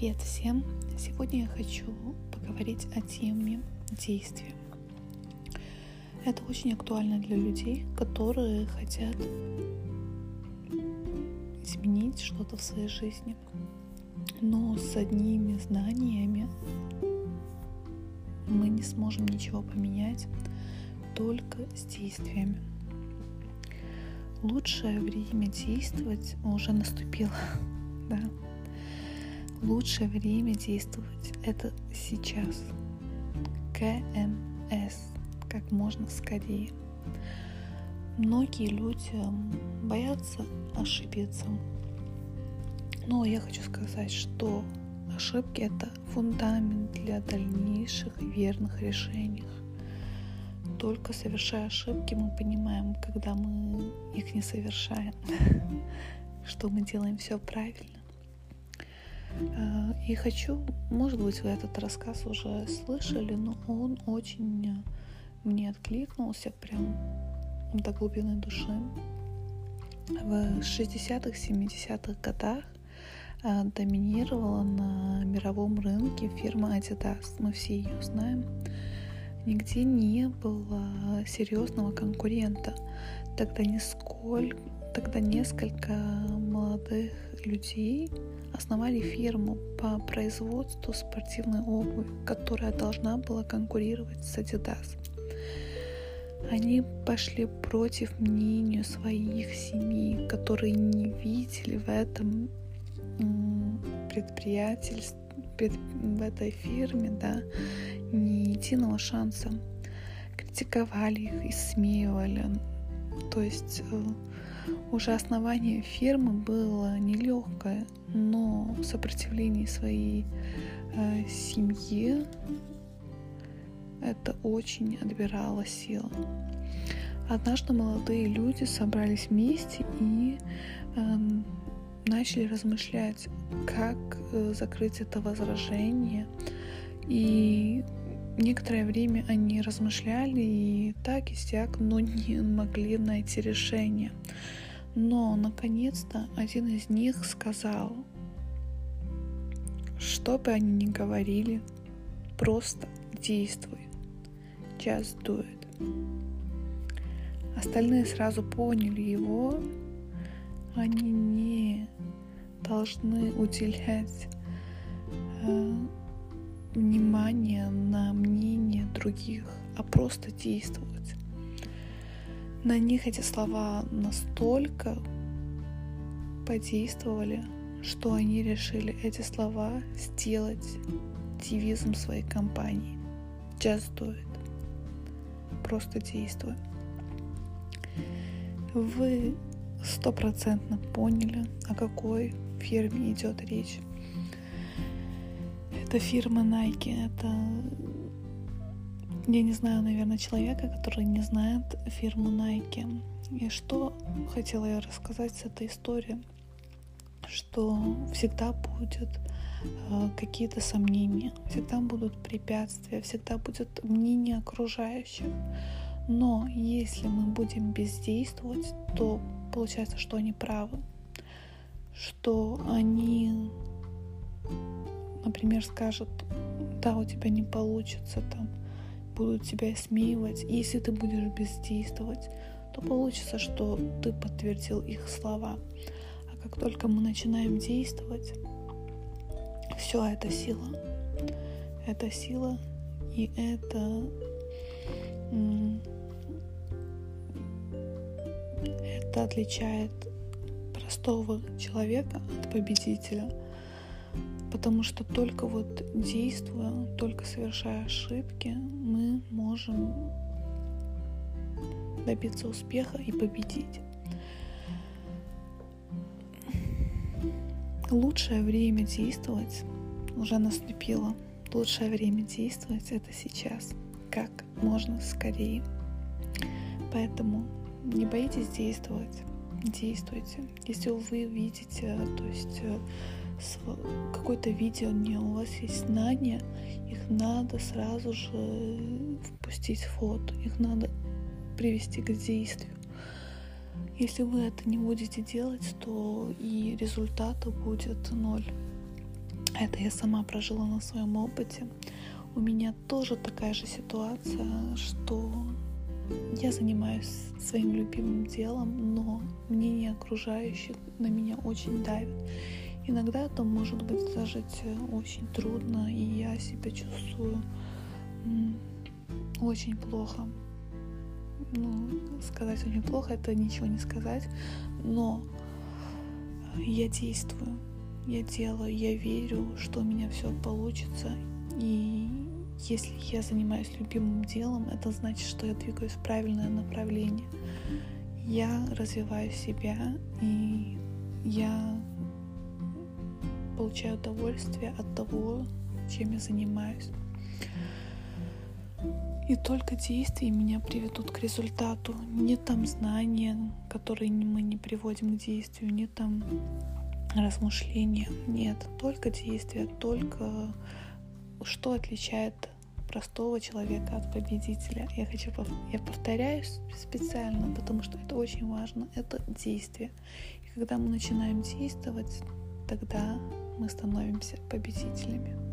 Привет всем! Сегодня я хочу поговорить о теме действия. Это очень актуально для людей, которые хотят изменить что-то в своей жизни, но с одними знаниями мы не сможем ничего поменять, только с действиями. Лучшее время действовать уже наступило, да лучшее время действовать это сейчас. КМС. Как можно скорее. Многие люди боятся ошибиться. Но я хочу сказать, что ошибки это фундамент для дальнейших верных решений. Только совершая ошибки, мы понимаем, когда мы их не совершаем, что мы делаем все правильно. Э, и хочу, может быть, вы этот рассказ уже слышали, но он очень мне откликнулся прям до глубины души. В 60-х, 70-х годах э, доминировала на мировом рынке фирма Adidas. Мы все ее знаем. Нигде не было серьезного конкурента. Тогда нисколько, тогда несколько молодых людей основали фирму по производству спортивной обуви, которая должна была конкурировать с Adidas. Они пошли против мнения своих семей, которые не видели в этом предприятельстве, в этой фирме, да, ни единого шанса. Критиковали их, исмеивали. То есть э, уже основание фирмы было нелегкое, но сопротивление своей э, семье это очень отбирало силы. Однажды молодые люди собрались вместе и э, начали размышлять, как э, закрыть это возражение. И некоторое время они размышляли и так и сяк, но не могли найти решение. Но, наконец-то, один из них сказал, что бы они ни говорили, просто действуй. Do it. Остальные сразу поняли его. Они не должны уделять э, внимание на мнение других, а просто действовать. На них эти слова настолько подействовали, что они решили эти слова сделать девизом своей компании. Just do it. Просто действуй. Вы стопроцентно поняли, о какой фирме идет речь. Это фирма Nike. Это я не знаю, наверное, человека, который не знает фирму Nike. И что хотела я рассказать с этой историей? Что всегда будет э, какие-то сомнения, всегда будут препятствия, всегда будет мнение окружающих. Но если мы будем бездействовать, то получается, что они правы, что они, например, скажут, да, у тебя не получится там, будут тебя смеивать. Если ты будешь бездействовать, то получится, что ты подтвердил их слова. А как только мы начинаем действовать, все это сила. Это сила, и это это отличает простого человека от победителя. Потому что только вот действуя, только совершая ошибки, мы можем добиться успеха и победить. Лучшее время действовать уже наступило. Лучшее время действовать это сейчас, как можно скорее. Поэтому не боитесь действовать, действуйте. Если вы видите, то есть э, какое-то видео, не у вас есть знания, их надо сразу же впустить в фото, их надо привести к действию. Если вы это не будете делать, то и результата будет ноль. Это я сама прожила на своем опыте. У меня тоже такая же ситуация, что я занимаюсь своим любимым делом, но мнение окружающих на меня очень давит. Иногда это может быть зажить очень трудно, и я себя чувствую очень плохо. Ну, сказать очень плохо, это ничего не сказать, но я действую, я делаю, я верю, что у меня все получится, и если я занимаюсь любимым делом, это значит, что я двигаюсь в правильное направление. Я развиваю себя, и я получаю удовольствие от того, чем я занимаюсь. И только действия меня приведут к результату. Не там знания, которые мы не приводим к действию, не там размышления. Нет, только действия, только что отличает простого человека от победителя. Я хочу, я повторяюсь специально, потому что это очень важно. Это действие. И когда мы начинаем действовать, тогда мы становимся победителями.